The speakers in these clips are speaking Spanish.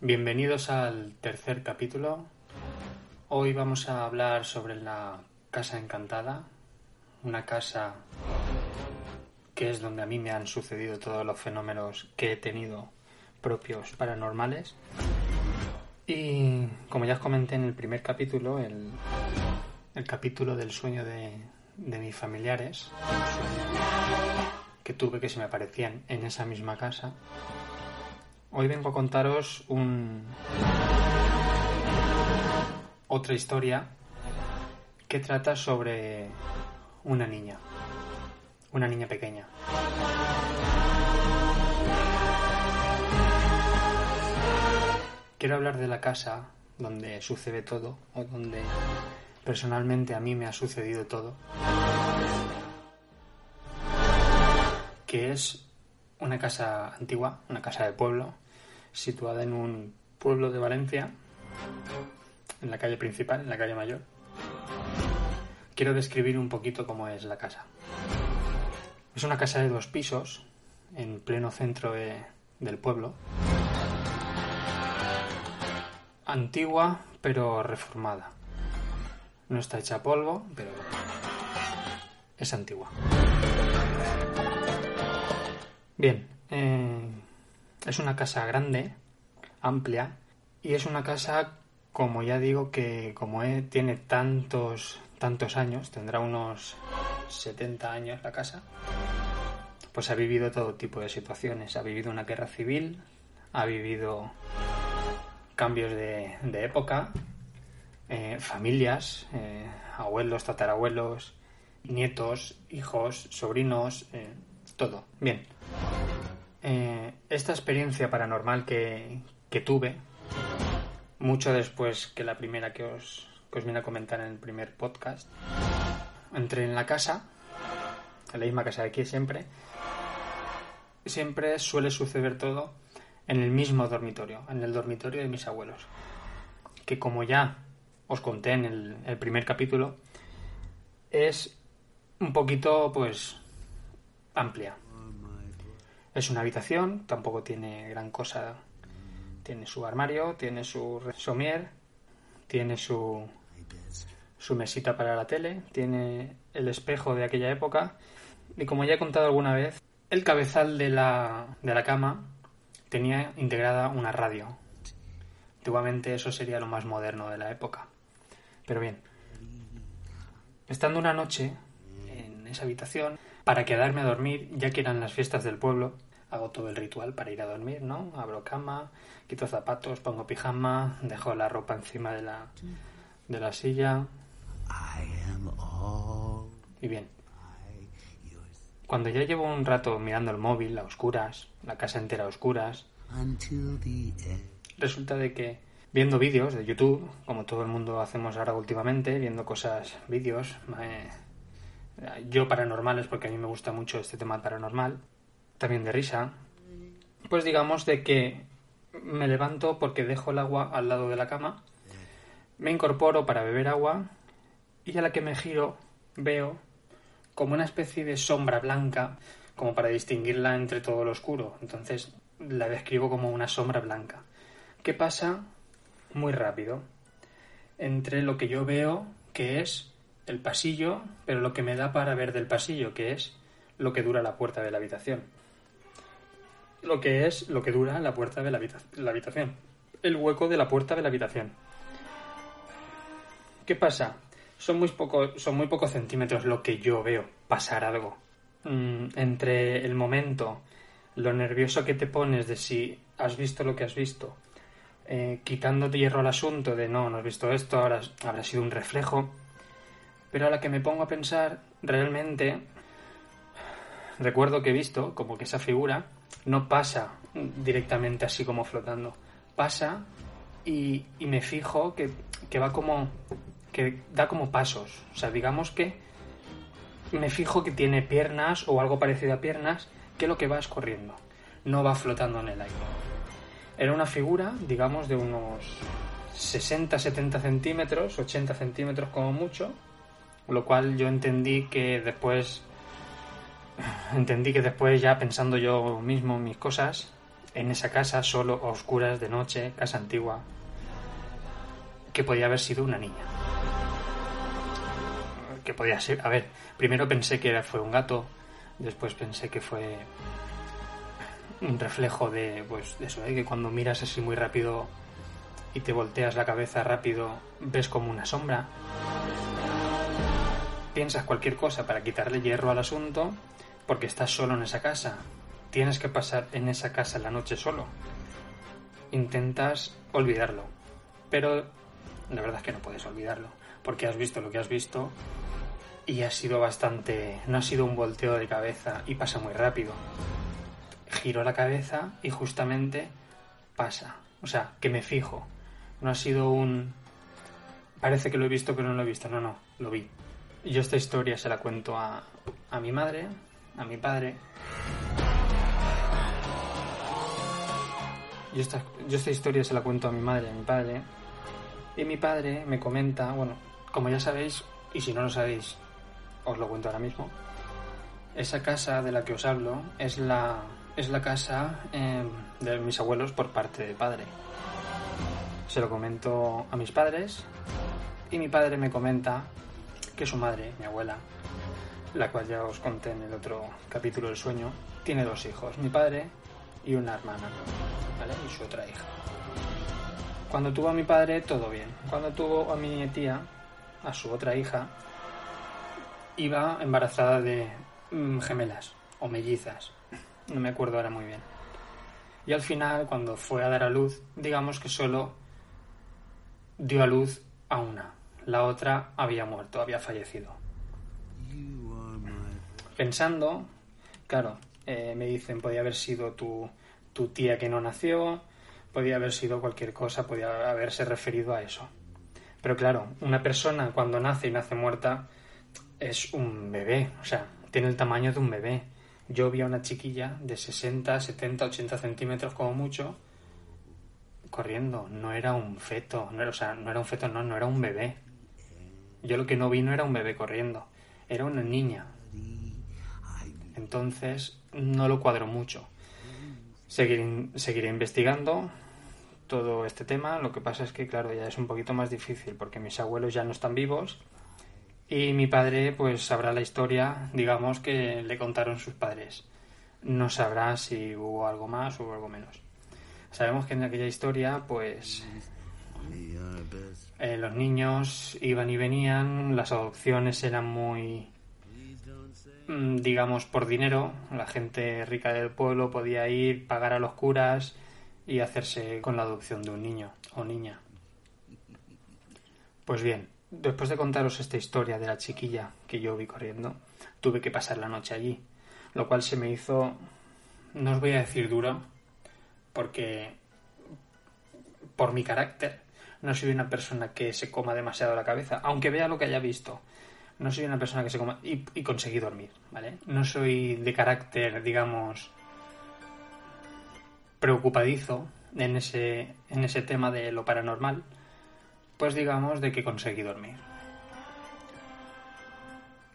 Bienvenidos al tercer capítulo. Hoy vamos a hablar sobre la Casa Encantada, una casa que es donde a mí me han sucedido todos los fenómenos que he tenido propios paranormales. Y como ya os comenté en el primer capítulo, el, capítulo del sueño de, de mis familiares, que tuve que se me aparecían en esa misma casa, Hoy vengo a contaros un... otra historia que trata sobre una niña, una niña pequeña. Quiero hablar de la casa donde sucede todo o donde personalmente a mí me ha sucedido todo, que es una casa antigua, una casa de pueblo, situada en un pueblo de Valencia, en la calle principal, en la calle mayor. Quiero describir un poquito cómo es la casa. Es una casa de dos pisos, en pleno centro del pueblo. Antigua, pero reformada. No está hecha polvo, pero es antigua. Bien, eh, es una casa grande, amplia, y es una casa, como ya digo, que como tiene tantos, tantos años, tendrá unos 70 años la casa, pues ha vivido todo tipo de situaciones. Ha vivido una guerra civil, ha vivido cambios de, época, eh, familias, eh, abuelos, tatarabuelos, nietos, hijos, sobrinos, todo. Bien. Eh, esta experiencia paranormal que, tuve, mucho después que la primera que os, que os vine a comentar en el primer podcast, entré en la casa, en la misma casa de aquí siempre, siempre suele suceder todo en el mismo dormitorio, en el dormitorio de mis abuelos, que como ya os conté en el primer capítulo, es un poquito pues amplia. Es una habitación, tampoco tiene gran cosa. Tiene su armario, tiene su somier, tiene su, su mesita para la tele, tiene el espejo de aquella época. Y como ya he contado alguna vez, el cabezal de la, de la cama tenía integrada una radio. Antiguamente eso sería lo más moderno de la época. Pero bien, estando una noche en esa habitación, para quedarme a dormir, ya que eran las fiestas del pueblo, hago todo el ritual para ir a dormir, ¿no? Abro cama, quito zapatos, pongo pijama, dejo la ropa encima de la, de la silla. Y bien. Cuando ya llevo un rato mirando el móvil a oscuras, la casa entera a oscuras, resulta de que viendo vídeos de YouTube, como todo el mundo hacemos ahora últimamente, viendo cosas, vídeos, eh, yo paranormales, porque a mí me gusta mucho este tema paranormal, también de risa, pues digamos de que me levanto porque dejo el agua al lado de la cama, me incorporo para beber agua y a la que me giro veo como una especie de sombra blanca, como para distinguirla entre todo lo oscuro. Entonces la describo como una sombra blanca. ¿Qué pasa? muy rápido entre lo que yo veo, que es el pasillo, pero lo que me da para ver del pasillo, que es lo que dura la puerta de la habitación. Lo que es lo que dura la puerta de la, la habitación. El hueco de la puerta de la habitación. ¿Qué pasa? Son muy, poco, son muy pocos centímetros lo que yo veo pasar algo. Mm, entre el momento, lo nervioso que te pones de si has visto lo que has visto, eh, quitándote hierro al asunto de no, no has visto esto, ahora habrá sido un reflejo. Pero a la que me pongo a pensar, realmente recuerdo que he visto como que esa figura no pasa directamente así como flotando. Pasa y, me fijo que, que va como. que da como pasos. O sea, digamos que me fijo que tiene piernas o algo parecido a piernas, que lo que va es corriendo. No va flotando en el aire. Era una figura, digamos, de unos 60-70 centímetros, 80 centímetros como mucho, lo cual yo entendí que después entendí que después ya pensando yo mismo mis cosas en esa casa solo a oscuras de noche casa antigua que podía haber sido una niña que podía ser a ver primero pensé que fue un gato después pensé que fue un reflejo de pues eso ¿eh? que cuando miras así muy rápido y te volteas la cabeza rápido ves como una sombra piensas cualquier cosa para quitarle hierro al asunto porque estás solo en esa casa. Tienes que pasar en esa casa la noche solo. Intentas olvidarlo, pero la verdad es que no puedes olvidarlo, porque has visto lo que has visto y ha sido bastante... no ha sido un volteo de cabeza y pasa muy rápido. Giro la cabeza y justamente pasa. O sea, que me fijo. No ha sido un... Parece que lo he visto, pero no lo he visto. No, no, lo vi. Yo esta historia se la cuento a, a mi madre, a mi padre. Yo esta, esta historia se la cuento a mi madre, a mi padre. Y mi padre me comenta, bueno, como ya sabéis, y si no lo sabéis, os lo cuento ahora mismo. Esa casa de la que os hablo es la, es la casa eh, de mis abuelos por parte de padre. Se lo comento a mis padres y mi padre me comenta que su madre, mi abuela, la cual ya os conté en el otro capítulo del sueño, tiene dos hijos, mi padre y una hermana, ¿vale? Y su otra hija. Cuando tuvo a mi padre, todo bien. Cuando tuvo a mi tía, a su otra hija, iba embarazada de mm, gemelas o mellizas. No me acuerdo ahora muy bien. Y al final, cuando fue a dar a luz, digamos que solo dio a luz a una. La otra había muerto, había fallecido pensando, claro, eh, me dicen, podía haber sido tu, tu tía que no nació, podía haber sido cualquier cosa, podía haberse referido a eso. Pero claro, una persona cuando nace y nace muerta es un bebé, o sea, tiene el tamaño de un bebé. Yo vi a una chiquilla de 60, 70, 80 centímetros como mucho corriendo. No era un feto, no era, o sea, no era un feto, no, no era un bebé. Yo lo que no vi no era un bebé corriendo, era una niña, entonces no lo cuadro mucho. Seguiré, investigando todo este tema. Lo que pasa es que, claro, ya es un poquito más difícil porque mis abuelos ya no están vivos y mi padre, pues, sabrá la historia, digamos, que le contaron sus padres. No sabrá si hubo algo más o algo menos. Sabemos que en aquella historia, pues, eh, los niños iban y venían, las adopciones eran muy Mm, digamos, por dinero. La gente rica del pueblo podía ir, pagar a los curas y hacerse con la adopción de un niño o niña. Pues bien, después de contaros esta historia de la chiquilla que yo vi corriendo, tuve que pasar la noche allí, lo cual se me hizo, no os voy a decir duro, porque por mi carácter no soy una persona que se coma demasiado la cabeza, aunque vea lo que haya visto no soy una persona que se coma y, conseguí dormir, ¿vale? No soy de carácter, digamos, preocupadizo en ese, en ese tema de lo paranormal, pues digamos de que conseguí dormir.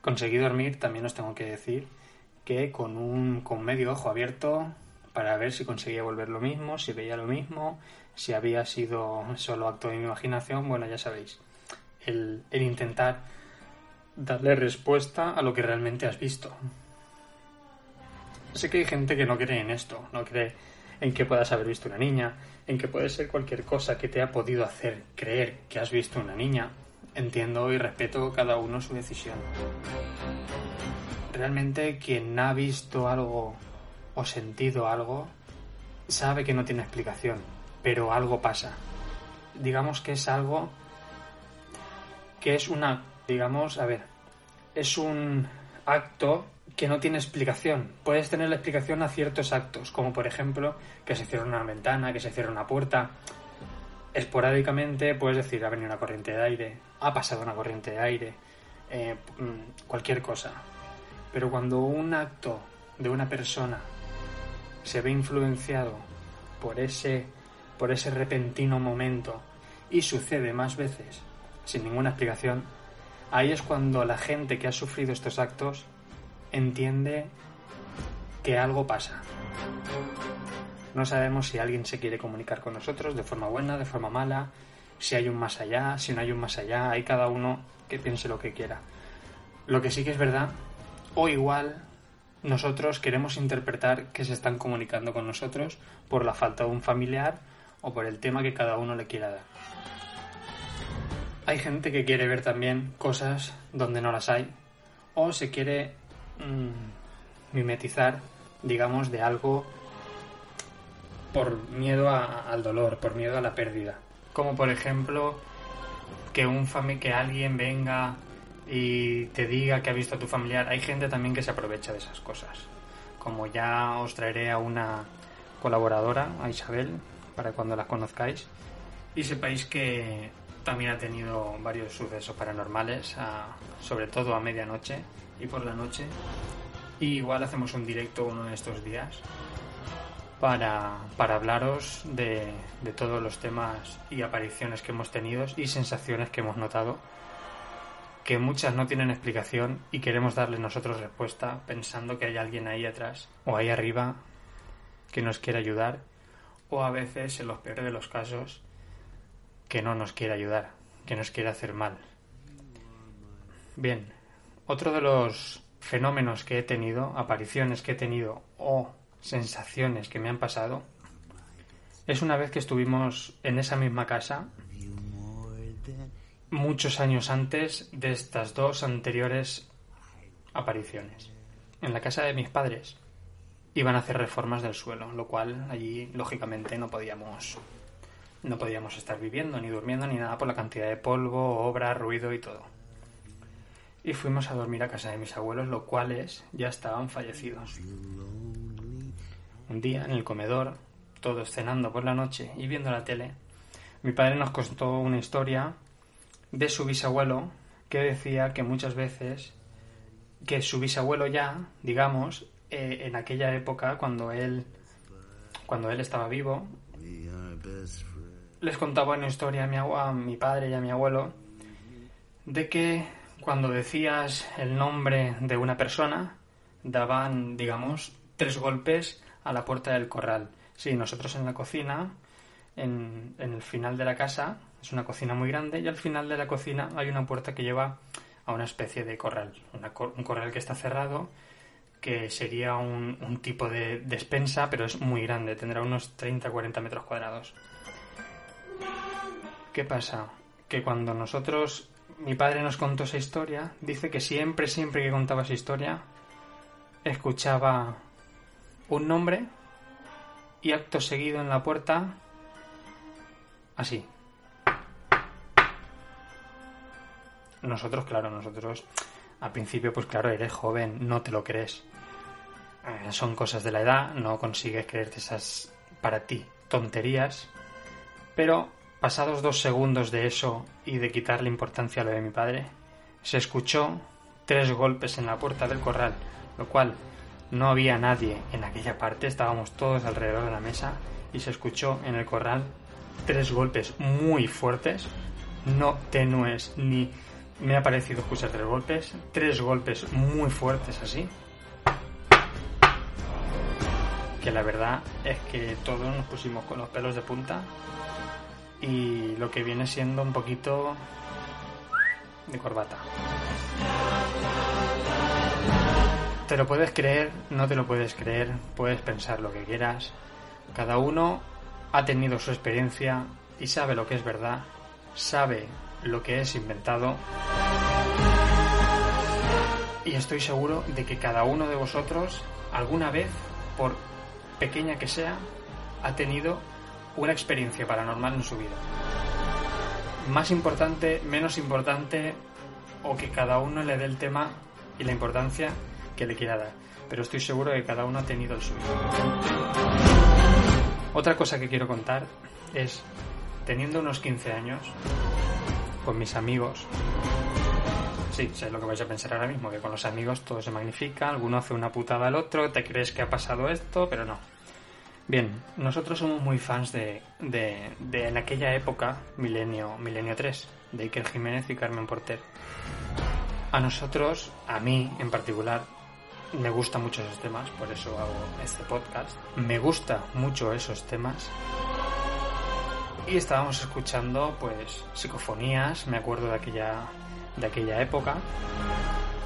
Conseguí dormir, también os tengo que decir, que con un con medio ojo abierto, para ver si conseguía volver lo mismo, si veía lo mismo, si había sido solo acto de mi imaginación, bueno, ya sabéis, el, intentar darle respuesta a lo que realmente has visto. Sé que hay gente que no cree en esto, no cree en que puedas haber visto una niña, en que puede ser cualquier cosa que te ha podido hacer creer que has visto una niña. Entiendo y respeto cada uno su decisión. Realmente quien ha visto algo o sentido algo sabe que no tiene explicación, pero algo pasa. Digamos que es algo que es una, digamos, a ver, es un acto que no tiene explicación. Puedes tener la explicación a ciertos actos, como por ejemplo que se cierra una ventana, que se cierra una puerta. Esporádicamente puedes decir, ha venido una corriente de aire, ha pasado una corriente de aire, eh, mm, cualquier cosa. Pero cuando un acto de una persona se ve influenciado por ese, por ese repentino momento y sucede más veces sin ninguna explicación, ahí es cuando la gente que ha sufrido estos actos entiende que algo pasa. No sabemos si alguien se quiere comunicar con nosotros de forma buena, de forma mala, si hay un más allá, si no hay un más allá, hay cada uno que piense lo que quiera. Lo que sí que es verdad, o igual nosotros queremos interpretar que se están comunicando con nosotros por la falta de un familiar o por el tema que cada uno le quiera dar. Hay gente que quiere ver también cosas donde no las hay o se quiere mm, mimetizar, digamos, de algo por miedo al dolor, por miedo a la pérdida. Como por ejemplo que un fami que alguien venga y te diga que ha visto a tu familiar. Hay gente también que se aprovecha de esas cosas. Como ya os traeré a una colaboradora, a Isabel, para cuando la conozcáis. Y sepáis que también ha tenido varios sucesos paranormales, sobre todo a medianoche y por la noche. Y igual hacemos un directo uno de estos días para, para hablaros de, de todos los temas y apariciones que hemos tenido y sensaciones que hemos notado que muchas no tienen explicación y queremos darle nosotros respuesta pensando que hay alguien ahí atrás o ahí arriba que nos quiere ayudar o a veces, en los peores de los casos, que no nos quiere ayudar, que nos quiere hacer mal. Bien, otro de los fenómenos que he tenido, apariciones que he tenido o sensaciones que me han pasado, es una vez que estuvimos en esa misma casa muchos años antes de estas dos anteriores apariciones. En la casa de mis padres iban a hacer reformas del suelo, lo cual allí lógicamente no podíamos no podíamos estar viviendo ni durmiendo ni nada por la cantidad de polvo, obra, ruido y todo. Y fuimos a dormir a casa de mis abuelos, los cuales ya estaban fallecidos. Un día en el comedor, todos cenando por la noche y viendo la tele, mi padre nos contó una historia de su bisabuelo que decía que muchas veces que su bisabuelo ya, digamos, eh, en aquella época cuando él cuando él estaba vivo, les contaba una historia a mi, a mi padre y a mi abuelo de que cuando decías el nombre de una persona daban, digamos, tres golpes a la puerta del corral. Sí, nosotros en la cocina, en, el final de la casa, es una cocina muy grande y al final de la cocina hay una puerta que lleva a una especie de corral. un corral que está cerrado, que sería un, tipo de despensa, pero es muy grande, tendrá unos 30-40 metros cuadrados. ¿Qué pasa? Que cuando nosotros, mi padre nos contó esa historia, dice que siempre, siempre que contaba esa historia, escuchaba un nombre y acto seguido en la puerta, así. nosotros, claro, nosotros al principio, pues claro, eres joven, no te lo crees. Eh, son cosas de la edad, no consigues creerte esas para ti tonterías. Pero pasados dos segundos de eso y de quitarle importancia a lo de mi padre, se escuchó tres golpes en la puerta del corral, lo cual no había nadie en aquella parte, estábamos todos alrededor de la mesa y se escuchó en el corral tres golpes muy fuertes, no tenues ni me ha parecido escuchar tres golpes, tres golpes muy fuertes así. que la verdad es que todos nos pusimos con los pelos de punta y lo que viene siendo un poquito de corbata. Te lo puedes creer, no te lo puedes creer, puedes pensar lo que quieras. Cada uno ha tenido su experiencia y sabe lo que es verdad, sabe lo que es inventado. Y estoy seguro de que cada uno de vosotros alguna vez, por pequeña que sea, ha tenido una experiencia paranormal en su vida. Más importante, menos importante, o que cada uno le dé el tema y la importancia que le quiera dar. Pero estoy seguro de que cada uno ha tenido el suyo. Otra cosa que quiero contar es, teniendo unos 15 años, con mis amigos, Sí, sé lo que vais a pensar ahora mismo, que con los amigos todo se magnifica, alguno hace una putada al otro, te crees que ha pasado esto, pero no. Bien, nosotros somos muy fans de, de, de en aquella época, Milenio, Milenio 3, de Iker Jiménez y Carmen Porter. A nosotros, a mí en particular, me gustan mucho esos temas, por eso hago este podcast. Me gusta mucho esos temas. Y estábamos escuchando, pues, psicofonías, me acuerdo de aquella de aquella época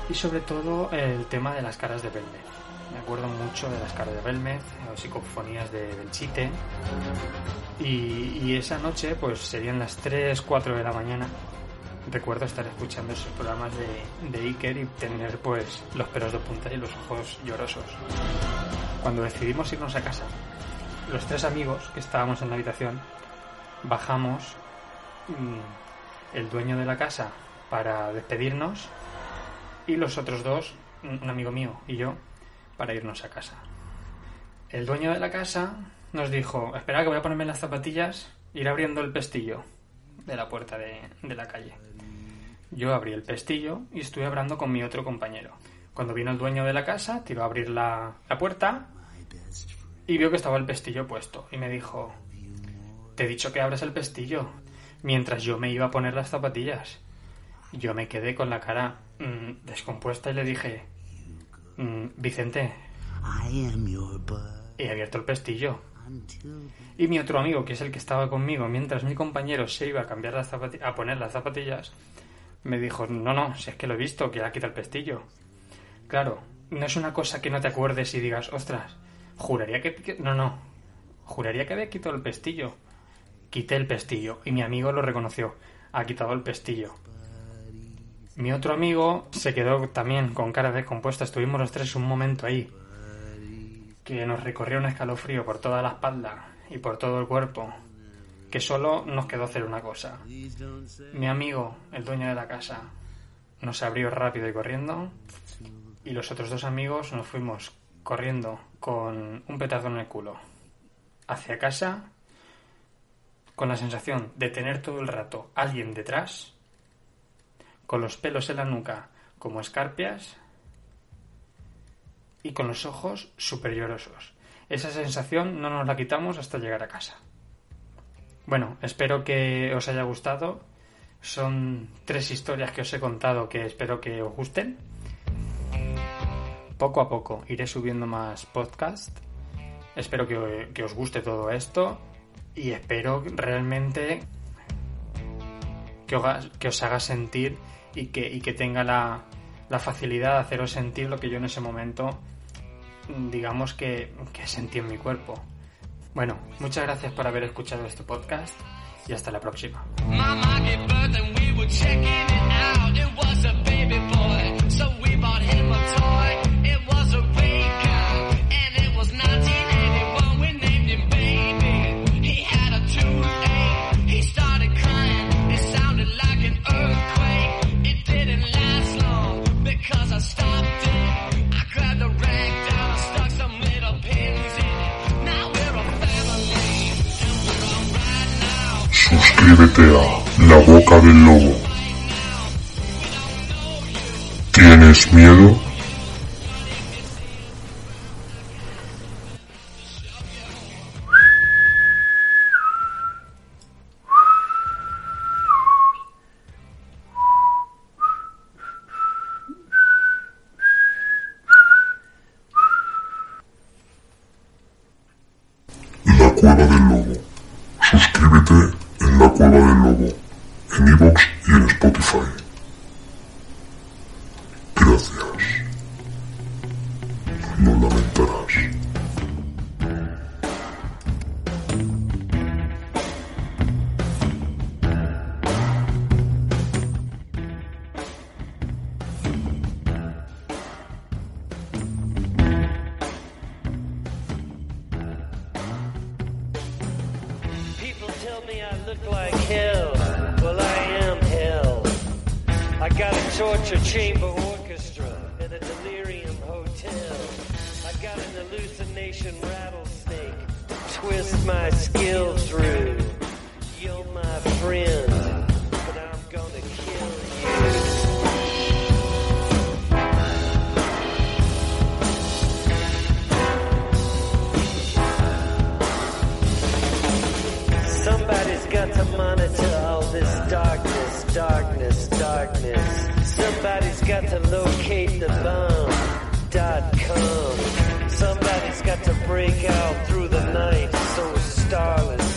y sobre todo el tema de las caras de Belmez. Me acuerdo mucho de las caras de Belmez, psicofonías de Belchite y, y esa noche pues serían las 3, 4 de la mañana recuerdo estar escuchando esos programas de, Iker y tener pues los pelos de punta y los ojos llorosos. Cuando decidimos irnos a casa, los tres amigos que estábamos en la habitación, bajamos, mm, el dueño de la casa para despedirnos y los otros dos, un amigo mío y yo, para irnos a casa. El dueño de la casa nos dijo, espera que voy a ponerme las zapatillas, ir abriendo el pestillo de la puerta de, de la calle. Yo abrí el pestillo y estuve hablando con mi otro compañero. Cuando vino el dueño de la casa, tiró a abrir la, la puerta y vio que estaba el pestillo puesto y me dijo, te he dicho que abras el pestillo, mientras yo me iba a poner las zapatillas. Yo me quedé con la cara mmm, descompuesta y le dije, mmm, Vicente, he abierto el pestillo. Y mi otro amigo, que es el que estaba conmigo, mientras mi compañero se iba a cambiar las a poner las zapatillas, me dijo, no, no, si es que lo he visto, que ha quitado el pestillo. Claro, no es una cosa que no te acuerdes y digas, ostras, juraría que... No, no, juraría que había quitado el pestillo. Quité el pestillo y mi amigo lo reconoció. Ha quitado el pestillo. Mi otro amigo se quedó también con cara descompuesta. Estuvimos los tres un momento ahí. Que nos recorrió un escalofrío por toda la espalda y por todo el cuerpo. Que solo nos quedó hacer una cosa. Mi amigo, el dueño de la casa, nos abrió rápido y corriendo. Y los otros dos amigos nos fuimos corriendo con un petardo en el culo hacia casa con la sensación de tener todo el rato alguien detrás con los pelos en la nuca como escarpias y con los ojos super llorosos. Esa sensación no nos la quitamos hasta llegar a casa. Bueno, espero que os haya gustado. Son tres historias que os he contado que espero que os gusten. Poco a poco iré subiendo más podcast. Espero que, que os guste todo esto y espero realmente que os, que os haga sentir y que, y que tenga la, la, facilidad de haceros sentir lo que yo en ese momento, digamos que, que sentí en mi cuerpo. Bueno, muchas gracias por haber escuchado este podcast y hasta la próxima. del lobo. ¿Tienes miedo? La Cueva del Lobo. Suscríbete en la Cueva del Lobo en iVoox y en Spotify. rattlesnake. Twist my skill through. You're my friend, but I'm gonna kill you. Somebody's got to monitor all this darkness, darkness, darkness. Somebody's got to locate the bomb. Dot com got to break out through the night, so starless.